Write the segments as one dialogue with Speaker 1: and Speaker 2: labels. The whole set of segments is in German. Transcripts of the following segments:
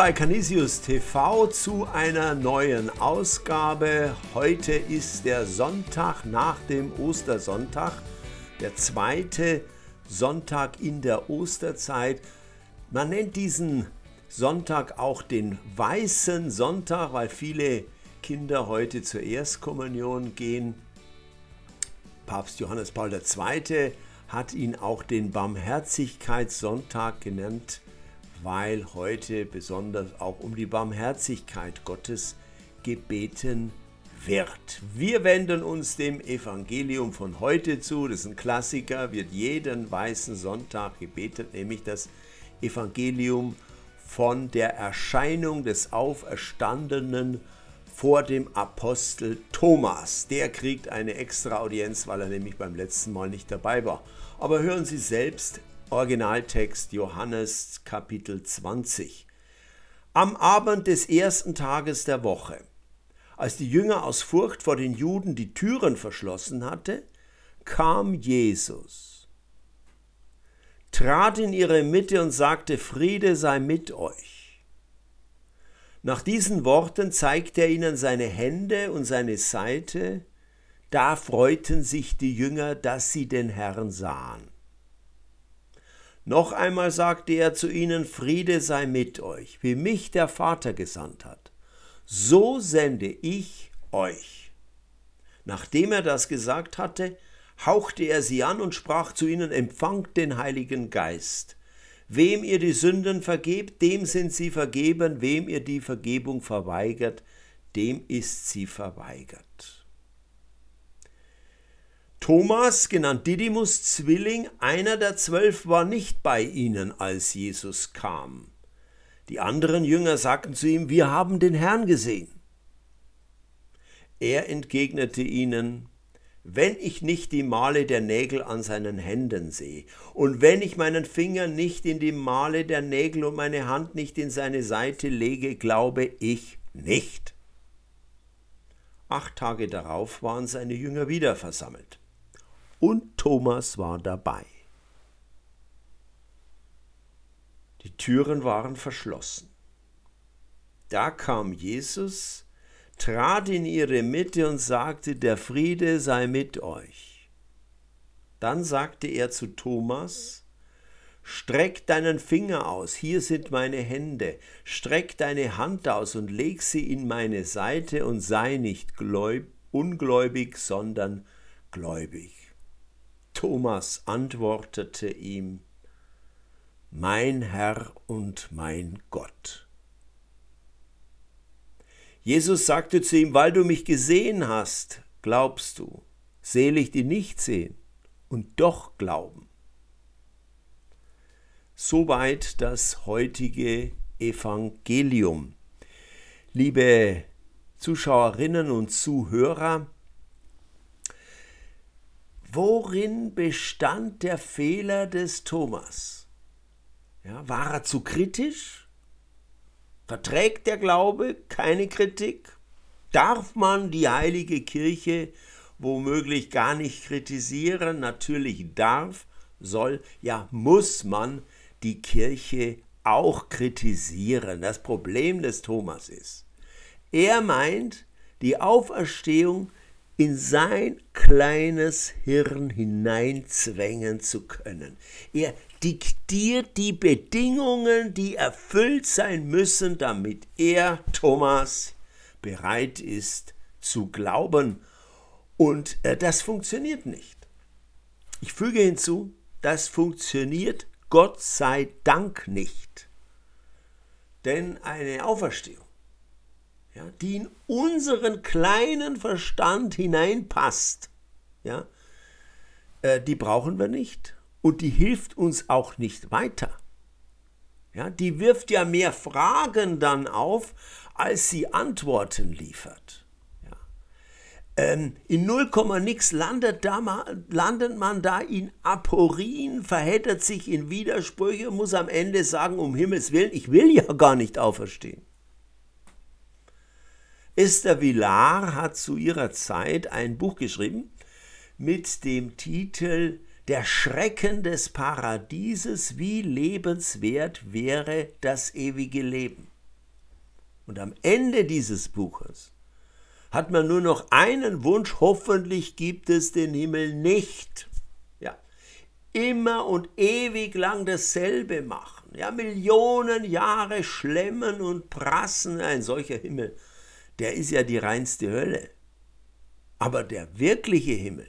Speaker 1: bei Canisius TV zu einer neuen Ausgabe. Heute ist der Sonntag nach dem Ostersonntag, der zweite Sonntag in der Osterzeit. Man nennt diesen Sonntag auch den Weißen Sonntag, weil viele Kinder heute zur Erstkommunion gehen. Papst Johannes Paul II. hat ihn auch den Barmherzigkeitssonntag genannt weil heute besonders auch um die Barmherzigkeit Gottes gebeten wird. Wir wenden uns dem Evangelium von heute zu. Das ist ein Klassiker, wird jeden weißen Sonntag gebetet, nämlich das Evangelium von der Erscheinung des Auferstandenen vor dem Apostel Thomas. Der kriegt eine extra Audienz, weil er nämlich beim letzten Mal nicht dabei war. Aber hören Sie selbst Originaltext Johannes Kapitel 20. Am Abend des ersten Tages der Woche, als die Jünger aus Furcht vor den Juden die Türen verschlossen hatte, kam Jesus, trat in ihre Mitte und sagte, Friede sei mit euch. Nach diesen Worten zeigte er ihnen seine Hände und seine Seite, da freuten sich die Jünger, dass sie den Herrn sahen. Noch einmal sagte er zu ihnen, Friede sei mit euch, wie mich der Vater gesandt hat. So sende ich euch. Nachdem er das gesagt hatte, hauchte er sie an und sprach zu ihnen, empfangt den Heiligen Geist. Wem ihr die Sünden vergebt, dem sind sie vergeben, wem ihr die Vergebung verweigert, dem ist sie verweigert. Thomas, genannt Didymus Zwilling, einer der zwölf, war nicht bei ihnen, als Jesus kam. Die anderen Jünger sagten zu ihm, wir haben den Herrn gesehen. Er entgegnete ihnen, wenn ich nicht die Male der Nägel an seinen Händen sehe, und wenn ich meinen Finger nicht in die Male der Nägel und meine Hand nicht in seine Seite lege, glaube ich nicht. Acht Tage darauf waren seine Jünger wieder versammelt und Thomas war dabei. Die Türen waren verschlossen. Da kam Jesus, trat in ihre Mitte und sagte, der Friede sei mit euch. Dann sagte er zu Thomas, Streck deinen Finger aus, hier sind meine Hände, streck deine Hand aus und leg sie in meine Seite und sei nicht gläub, ungläubig, sondern gläubig. Thomas antwortete ihm, Mein Herr und mein Gott. Jesus sagte zu ihm, weil du mich gesehen hast, glaubst du, selig die nicht sehen und doch glauben. Soweit das heutige Evangelium. Liebe Zuschauerinnen und Zuhörer, Worin bestand der Fehler des Thomas? Ja, war er zu kritisch? Verträgt der Glaube keine Kritik? Darf man die heilige Kirche womöglich gar nicht kritisieren? Natürlich darf, soll, ja muss man die Kirche auch kritisieren. Das Problem des Thomas ist, er meint, die Auferstehung in sein kleines Hirn hineinzwängen zu können. Er diktiert die Bedingungen, die erfüllt sein müssen, damit er, Thomas, bereit ist zu glauben. Und äh, das funktioniert nicht. Ich füge hinzu, das funktioniert Gott sei Dank nicht. Denn eine Auferstehung ja, die in unseren kleinen Verstand hineinpasst, ja, äh, die brauchen wir nicht und die hilft uns auch nicht weiter. Ja, die wirft ja mehr Fragen dann auf, als sie Antworten liefert. Ja. Ähm, in 0, nix landet, da, landet man da in Aporien, verheddert sich in Widersprüche, muss am Ende sagen, um Himmels Willen, ich will ja gar nicht auferstehen. Esther Villar hat zu ihrer Zeit ein Buch geschrieben mit dem Titel Der Schrecken des Paradieses, wie lebenswert wäre das ewige Leben. Und am Ende dieses Buches hat man nur noch einen Wunsch, hoffentlich gibt es den Himmel nicht. Ja, immer und ewig lang dasselbe machen. Ja, Millionen Jahre schlemmen und prassen, ein solcher Himmel, der ist ja die reinste Hölle. Aber der wirkliche Himmel,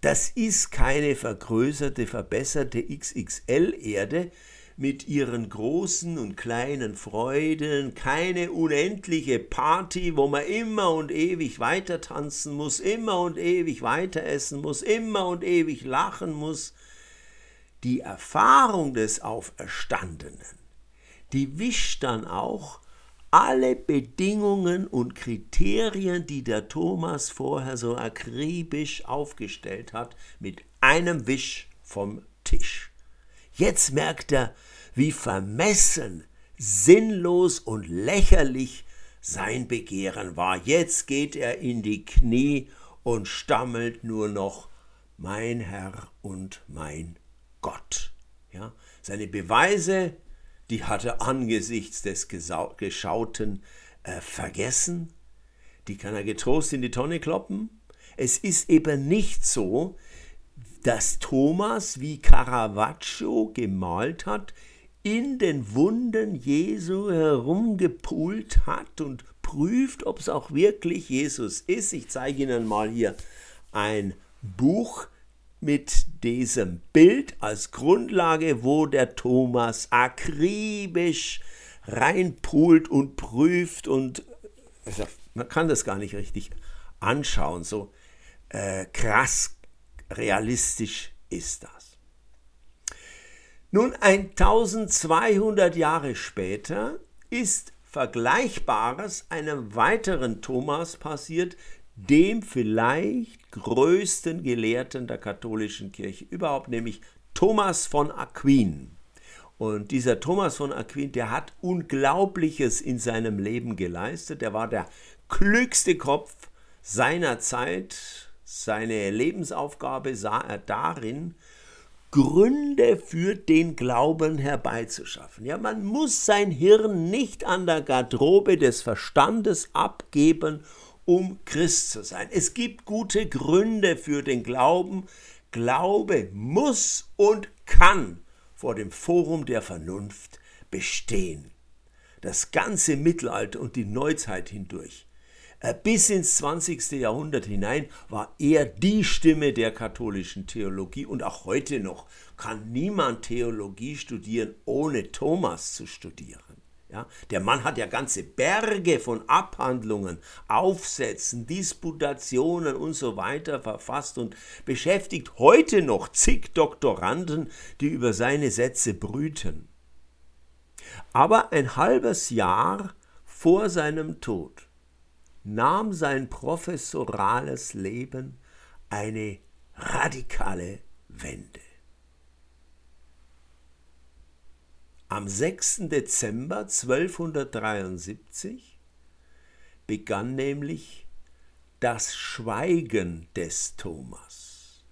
Speaker 1: das ist keine vergrößerte, verbesserte XXL-Erde, mit ihren großen und kleinen Freuden, keine unendliche Party, wo man immer und ewig weiter tanzen muss, immer und ewig weiter essen muss, immer und ewig lachen muss. Die Erfahrung des Auferstandenen, die wischt dann auch alle Bedingungen und Kriterien, die der Thomas vorher so akribisch aufgestellt hat, mit einem Wisch vom Tisch. Jetzt merkt er, wie vermessen, sinnlos und lächerlich sein Begehren war. Jetzt geht er in die Knie und stammelt nur noch mein Herr und mein Gott. Ja, seine Beweise, die hat er angesichts des Geschauten äh, vergessen, die kann er getrost in die Tonne kloppen. Es ist eben nicht so, dass Thomas, wie Caravaggio gemalt hat, in den Wunden Jesu herumgepult hat und prüft, ob es auch wirklich Jesus ist. Ich zeige Ihnen mal hier ein Buch mit diesem Bild als Grundlage, wo der Thomas akribisch reinpult und prüft und also man kann das gar nicht richtig anschauen, so äh, krass realistisch ist das. Nun, 1200 Jahre später ist Vergleichbares einem weiteren Thomas passiert, dem vielleicht größten Gelehrten der katholischen Kirche überhaupt, nämlich Thomas von Aquin. Und dieser Thomas von Aquin, der hat Unglaubliches in seinem Leben geleistet. Er war der klügste Kopf seiner Zeit, seine Lebensaufgabe sah er darin, Gründe für den Glauben herbeizuschaffen. Ja, man muss sein Hirn nicht an der Garderobe des Verstandes abgeben, um Christ zu sein. Es gibt gute Gründe für den Glauben. Glaube muss und kann vor dem Forum der Vernunft bestehen. Das ganze Mittelalter und die Neuzeit hindurch äh, bis ins 20. Jahrhundert hinein war er die Stimme der katholischen Theologie und auch heute noch kann niemand Theologie studieren, ohne Thomas zu studieren. Ja, der Mann hat ja ganze Berge von Abhandlungen, Aufsätzen, Disputationen und so weiter verfasst und beschäftigt heute noch zig Doktoranden, die über seine Sätze brüten. Aber ein halbes Jahr vor seinem Tod nahm sein professorales Leben eine radikale Wende. Am 6. Dezember 1273 begann nämlich das Schweigen des Thomas.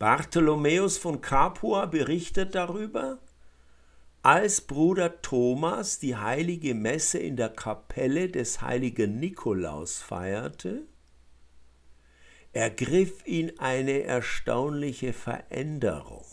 Speaker 1: Bartholomäus von Capua berichtet darüber, als Bruder Thomas die heilige Messe in der Kapelle des heiligen Nikolaus feierte, ergriff ihn eine erstaunliche Veränderung.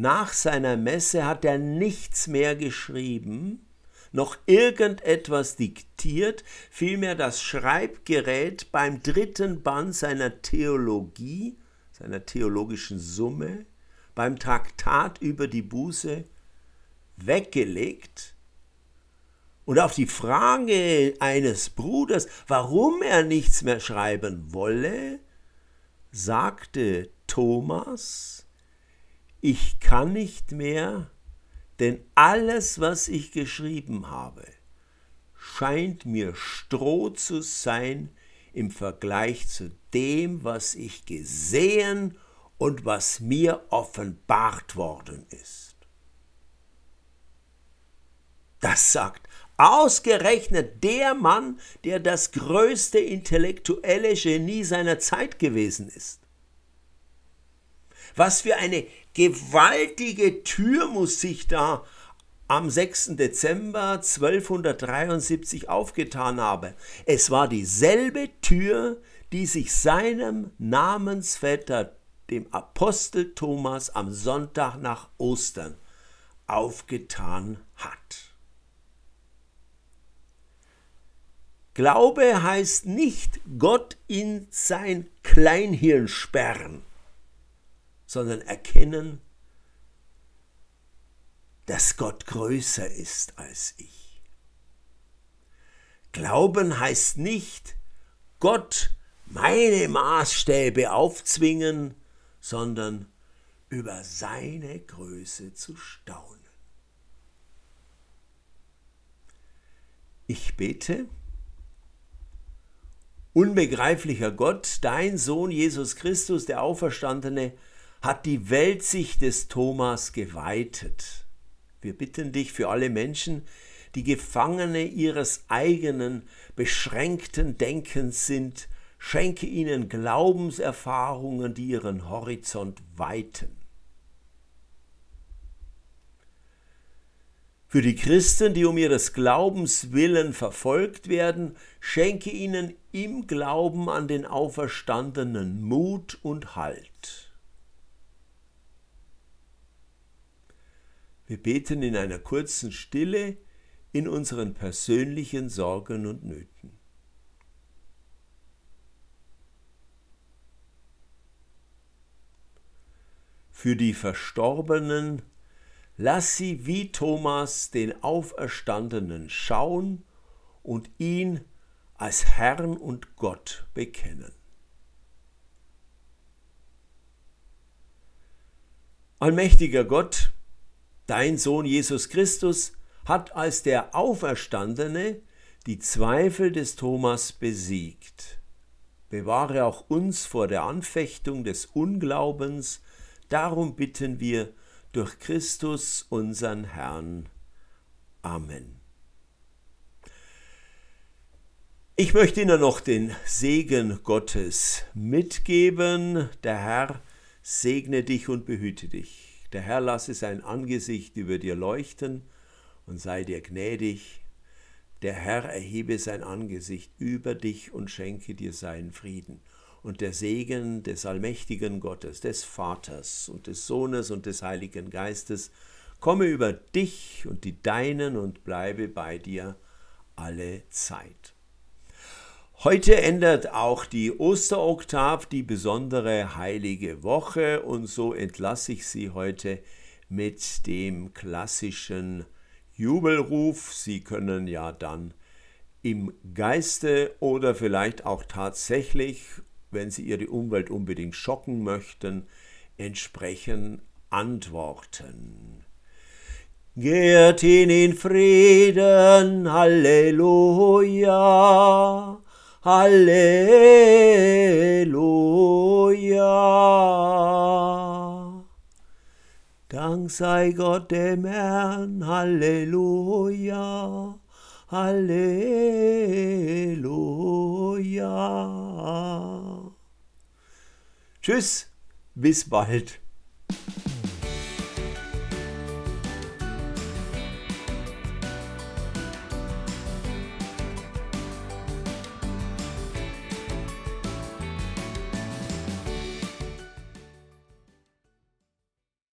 Speaker 1: Nach seiner Messe hat er nichts mehr geschrieben, noch irgendetwas diktiert, vielmehr das Schreibgerät beim dritten Band seiner Theologie, seiner theologischen Summe, beim Traktat über die Buße weggelegt. Und auf die Frage eines Bruders, warum er nichts mehr schreiben wolle, sagte Thomas, ich kann nicht mehr, denn alles, was ich geschrieben habe, scheint mir Stroh zu sein im Vergleich zu dem, was ich gesehen und was mir offenbart worden ist. Das sagt ausgerechnet der Mann, der das größte intellektuelle Genie seiner Zeit gewesen ist. Was für eine gewaltige Tür muss sich da am 6. Dezember 1273 aufgetan habe. Es war dieselbe Tür, die sich seinem Namensvetter, dem Apostel Thomas, am Sonntag nach Ostern aufgetan hat. Glaube heißt nicht Gott in sein Kleinhirn sperren, sondern erkennen, dass Gott größer ist als ich. Glauben heißt nicht Gott meine Maßstäbe aufzwingen, sondern über seine Größe zu staunen. Ich bete, Unbegreiflicher Gott, dein Sohn Jesus Christus, der Auferstandene, hat die Weltsicht des Thomas geweitet. Wir bitten dich für alle Menschen, die Gefangene ihres eigenen beschränkten Denkens sind, schenke ihnen Glaubenserfahrungen, die ihren Horizont weiten. Für die Christen, die um ihres Glaubens willen verfolgt werden, schenke ihnen im Glauben an den Auferstandenen Mut und Halt. Wir beten in einer kurzen Stille in unseren persönlichen Sorgen und Nöten. Für die Verstorbenen Lass sie wie Thomas den Auferstandenen schauen und ihn als Herrn und Gott bekennen. Allmächtiger Gott, dein Sohn Jesus Christus hat als der Auferstandene die Zweifel des Thomas besiegt. Bewahre auch uns vor der Anfechtung des Unglaubens, darum bitten wir, durch Christus unseren Herrn. Amen. Ich möchte Ihnen noch den Segen Gottes mitgeben. Der Herr segne dich und behüte dich. Der Herr lasse sein Angesicht über dir leuchten und sei dir gnädig. Der Herr erhebe sein Angesicht über dich und schenke dir seinen Frieden und der Segen des allmächtigen Gottes, des Vaters und des Sohnes und des Heiligen Geistes komme über dich und die Deinen und bleibe bei dir alle Zeit. Heute ändert auch die Osteroktav die besondere heilige Woche und so entlasse ich Sie heute mit dem klassischen Jubelruf. Sie können ja dann im Geiste oder vielleicht auch tatsächlich wenn Sie Ihre Umwelt unbedingt schocken möchten, entsprechend antworten. Geht hin in Frieden, Halleluja, Halleluja. Dank sei Gott dem Herrn, Halleluja. Halleluja. Tschüss, bis bald.